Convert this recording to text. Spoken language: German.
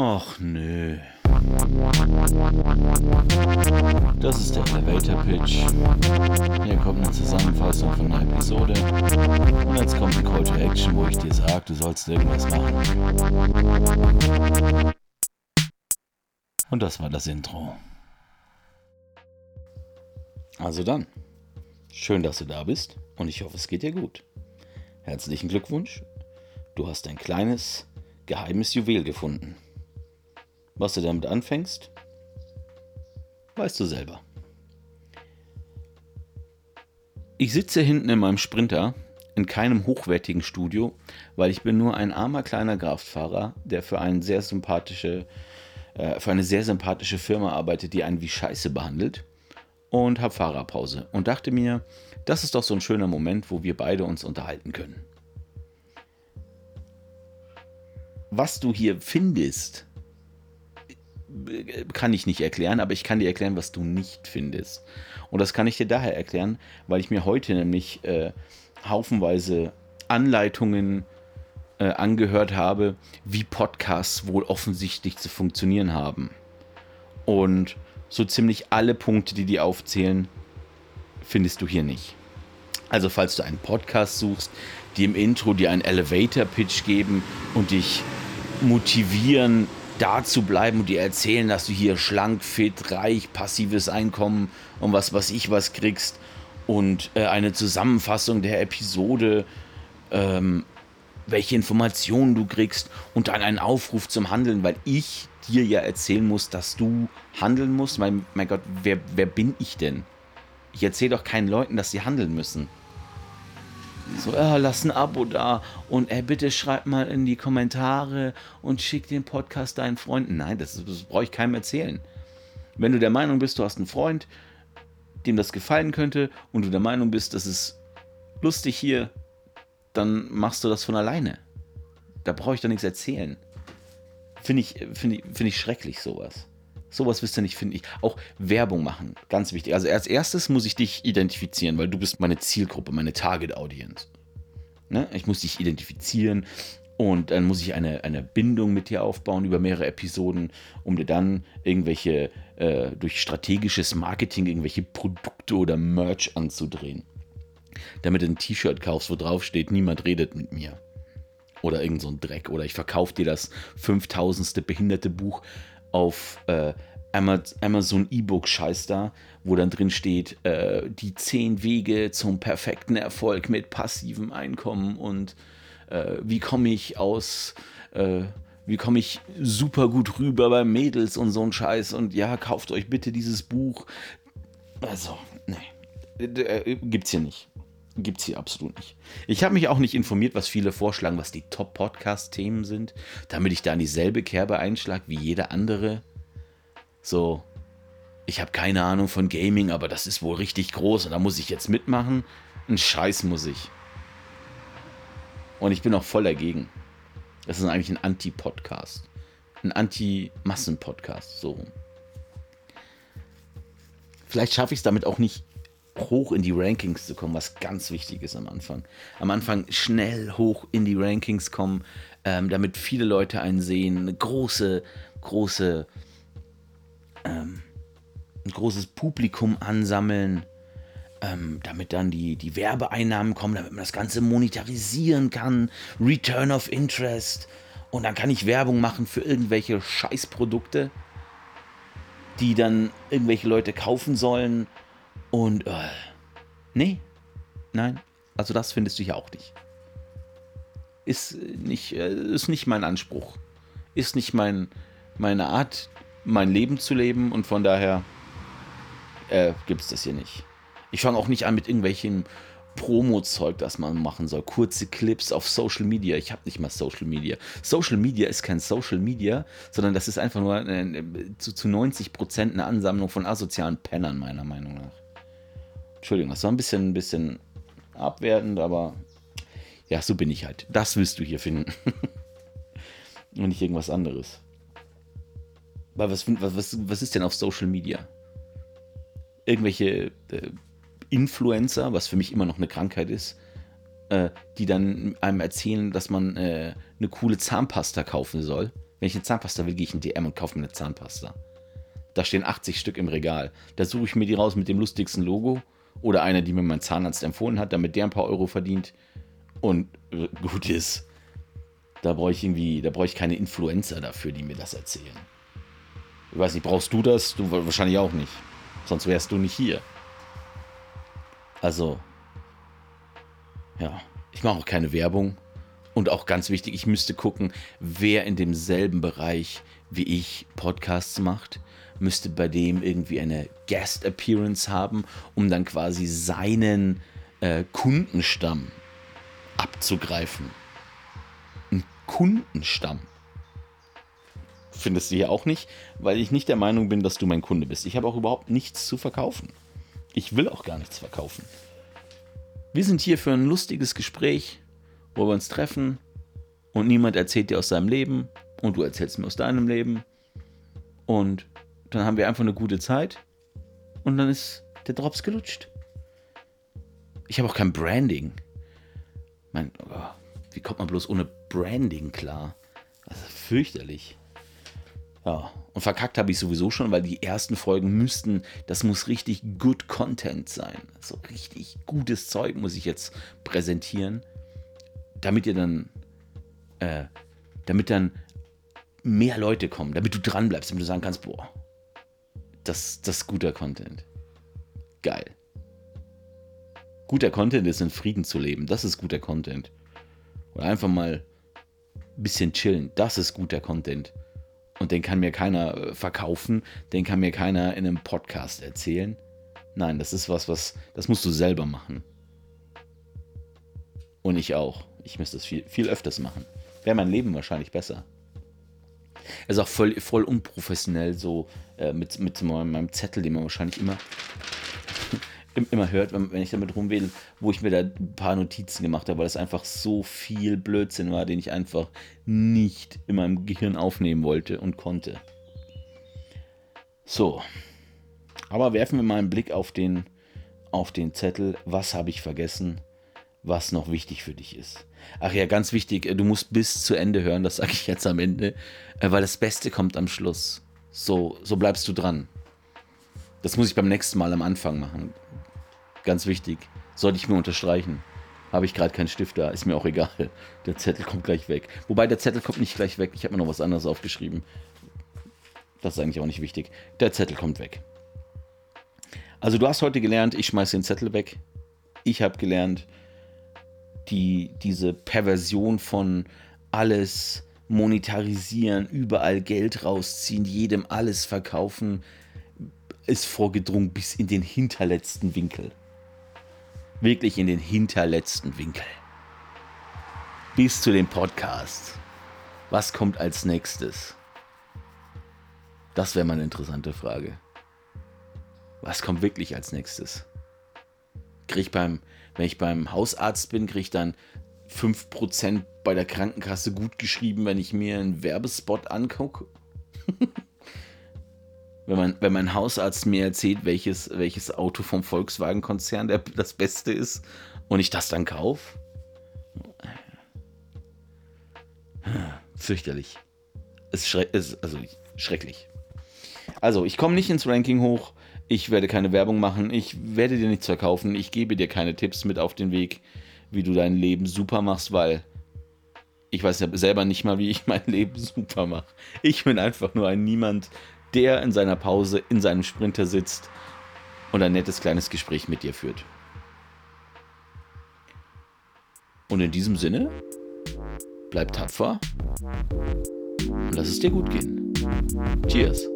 Och nö. Das ist der Elevator Pitch. Hier kommt eine Zusammenfassung von einer Episode. Und jetzt kommt ein Call to Action, wo ich dir sage, du sollst irgendwas machen. Und das war das Intro. Also dann, schön, dass du da bist und ich hoffe, es geht dir gut. Herzlichen Glückwunsch. Du hast ein kleines, geheimes Juwel gefunden. Was du damit anfängst, weißt du selber. Ich sitze hinten in meinem Sprinter in keinem hochwertigen Studio, weil ich bin nur ein armer kleiner Kraftfahrer, der für, eine sehr sympathische, äh, für eine sehr sympathische Firma arbeitet, die einen wie Scheiße behandelt und habe Fahrerpause und dachte mir, das ist doch so ein schöner Moment, wo wir beide uns unterhalten können. Was du hier findest, kann ich nicht erklären, aber ich kann dir erklären, was du nicht findest. Und das kann ich dir daher erklären, weil ich mir heute nämlich äh, haufenweise Anleitungen äh, angehört habe, wie Podcasts wohl offensichtlich zu funktionieren haben. Und so ziemlich alle Punkte, die die aufzählen, findest du hier nicht. Also falls du einen Podcast suchst, die im Intro dir einen Elevator-Pitch geben und dich motivieren, da zu bleiben und dir erzählen, dass du hier schlank, fit, reich, passives Einkommen und was was ich was kriegst und äh, eine Zusammenfassung der Episode, ähm, welche Informationen du kriegst und dann einen Aufruf zum Handeln, weil ich dir ja erzählen muss, dass du handeln musst. Mein, mein Gott, wer, wer bin ich denn? Ich erzähle doch keinen Leuten, dass sie handeln müssen. So, äh, lass ein Abo da und äh, bitte schreib mal in die Kommentare und schick den Podcast deinen Freunden. Nein, das, das brauche ich keinem erzählen. Wenn du der Meinung bist, du hast einen Freund, dem das gefallen könnte und du der Meinung bist, das ist lustig hier, dann machst du das von alleine. Da brauche ich doch nichts erzählen. Finde ich, find ich, find ich schrecklich, sowas. Sowas wirst du nicht, finde ich. Auch Werbung machen, ganz wichtig. Also als erstes muss ich dich identifizieren, weil du bist meine Zielgruppe, meine Target Audience. Ne? Ich muss dich identifizieren und dann muss ich eine, eine Bindung mit dir aufbauen über mehrere Episoden, um dir dann irgendwelche, äh, durch strategisches Marketing, irgendwelche Produkte oder Merch anzudrehen. Damit du ein T-Shirt kaufst, wo drauf steht, niemand redet mit mir. Oder irgend so ein Dreck. Oder ich verkaufe dir das 5000. behinderte Buch auf äh, Amazon E-Book-Scheiß da, wo dann drin steht, äh, die zehn Wege zum perfekten Erfolg mit passivem Einkommen und äh, wie komme ich aus, äh, wie komme ich super gut rüber bei Mädels und so ein Scheiß und ja, kauft euch bitte dieses Buch. Also, nee, äh, gibt's hier nicht. Gibt's hier absolut nicht. Ich habe mich auch nicht informiert, was viele vorschlagen, was die Top-Podcast-Themen sind, damit ich da in dieselbe Kerbe einschlag wie jeder andere. So, ich habe keine Ahnung von Gaming, aber das ist wohl richtig groß und da muss ich jetzt mitmachen. Ein Scheiß muss ich. Und ich bin auch voll dagegen. Das ist eigentlich ein Anti-Podcast. Ein Anti-Massen-Podcast, so Vielleicht schaffe ich es damit auch nicht hoch in die Rankings zu kommen, was ganz wichtig ist am Anfang. Am Anfang schnell hoch in die Rankings kommen, ähm, damit viele Leute einen sehen, eine große, große, ähm, ein großes Publikum ansammeln, ähm, damit dann die, die Werbeeinnahmen kommen, damit man das Ganze monetarisieren kann, Return of Interest. Und dann kann ich Werbung machen für irgendwelche Scheißprodukte, die dann irgendwelche Leute kaufen sollen und äh, nee, nein, also das findest du hier auch nicht. Ist nicht, äh, ist nicht mein Anspruch. Ist nicht mein, meine Art, mein Leben zu leben und von daher äh, gibt es das hier nicht. Ich fange auch nicht an mit irgendwelchen Promo-Zeug, das man machen soll. Kurze Clips auf Social Media. Ich habe nicht mal Social Media. Social Media ist kein Social Media, sondern das ist einfach nur äh, zu, zu 90 Prozent eine Ansammlung von asozialen Pennern, meiner Meinung nach. Entschuldigung, das war ein bisschen, ein bisschen abwertend, aber ja, so bin ich halt. Das willst du hier finden. Und nicht irgendwas anderes. Weil was, was, was ist denn auf Social Media? Irgendwelche äh, Influencer, was für mich immer noch eine Krankheit ist, äh, die dann einem erzählen, dass man äh, eine coole Zahnpasta kaufen soll. Wenn ich eine Zahnpasta will, gehe ich in DM und kaufe mir eine Zahnpasta. Da stehen 80 Stück im Regal. Da suche ich mir die raus mit dem lustigsten Logo oder einer, die mir mein Zahnarzt empfohlen hat, damit der ein paar Euro verdient und äh, gut ist. Da brauche ich irgendwie, da brauche ich keine Influencer dafür, die mir das erzählen. Ich weiß nicht, brauchst du das? Du wahrscheinlich auch nicht. Sonst wärst du nicht hier. Also, ja, ich mache auch keine Werbung. Und auch ganz wichtig, ich müsste gucken, wer in demselben Bereich wie ich Podcasts macht, müsste bei dem irgendwie eine Guest Appearance haben, um dann quasi seinen äh, Kundenstamm abzugreifen. Ein Kundenstamm. Findest du hier auch nicht, weil ich nicht der Meinung bin, dass du mein Kunde bist. Ich habe auch überhaupt nichts zu verkaufen. Ich will auch gar nichts verkaufen. Wir sind hier für ein lustiges Gespräch, wo wir uns treffen und niemand erzählt dir aus seinem Leben und du erzählst mir aus deinem Leben. Und dann haben wir einfach eine gute Zeit und dann ist der Drops gelutscht. Ich habe auch kein Branding. Mein, oh, wie kommt man bloß ohne Branding klar? Das ist fürchterlich. Ja, und verkackt habe ich sowieso schon, weil die ersten Folgen müssten, das muss richtig good Content sein. So richtig gutes Zeug muss ich jetzt präsentieren, damit ihr dann, äh, damit dann mehr Leute kommen, damit du dran bleibst, damit du sagen kannst, boah, das, das ist guter Content. Geil. Guter Content ist in Frieden zu leben. Das ist guter Content. Oder einfach mal ein bisschen chillen. Das ist guter Content. Und den kann mir keiner äh, verkaufen, den kann mir keiner in einem Podcast erzählen. Nein, das ist was, was, das musst du selber machen. Und ich auch. Ich müsste das viel, viel öfters machen. Wäre mein Leben wahrscheinlich besser. Es ist auch voll, voll unprofessionell, so äh, mit, mit meinem Zettel, den man wahrscheinlich immer, immer hört, wenn, wenn ich damit rumwähle, wo ich mir da ein paar Notizen gemacht habe, weil das einfach so viel Blödsinn war, den ich einfach nicht in meinem Gehirn aufnehmen wollte und konnte. So. Aber werfen wir mal einen Blick auf den, auf den Zettel. Was habe ich vergessen? Was noch wichtig für dich ist. Ach ja, ganz wichtig, du musst bis zu Ende hören, das sage ich jetzt am Ende, weil das Beste kommt am Schluss. So, so bleibst du dran. Das muss ich beim nächsten Mal am Anfang machen. Ganz wichtig. Sollte ich mir unterstreichen. Habe ich gerade keinen Stift da, ist mir auch egal. Der Zettel kommt gleich weg. Wobei der Zettel kommt nicht gleich weg. Ich habe mir noch was anderes aufgeschrieben. Das ist eigentlich auch nicht wichtig. Der Zettel kommt weg. Also du hast heute gelernt, ich schmeiße den Zettel weg. Ich habe gelernt, die, diese Perversion von alles monetarisieren, überall Geld rausziehen, jedem alles verkaufen, ist vorgedrungen bis in den hinterletzten Winkel. Wirklich in den hinterletzten Winkel. Bis zu dem Podcast. Was kommt als nächstes? Das wäre mal eine interessante Frage. Was kommt wirklich als nächstes? Kriege ich beim, wenn ich beim Hausarzt bin, kriege ich dann 5% bei der Krankenkasse gut geschrieben, wenn ich mir einen Werbespot angucke. wenn, man, wenn mein Hausarzt mir erzählt, welches, welches Auto vom Volkswagen-Konzern das Beste ist und ich das dann kaufe. Fürchterlich. Es ist, ist also schrecklich. Also, ich komme nicht ins Ranking hoch. Ich werde keine Werbung machen. Ich werde dir nichts verkaufen. Ich gebe dir keine Tipps mit auf den Weg wie du dein Leben super machst, weil ich weiß ja selber nicht mal, wie ich mein Leben super mache. Ich bin einfach nur ein Niemand, der in seiner Pause in seinem Sprinter sitzt und ein nettes kleines Gespräch mit dir führt. Und in diesem Sinne, bleib tapfer und lass es dir gut gehen. Cheers.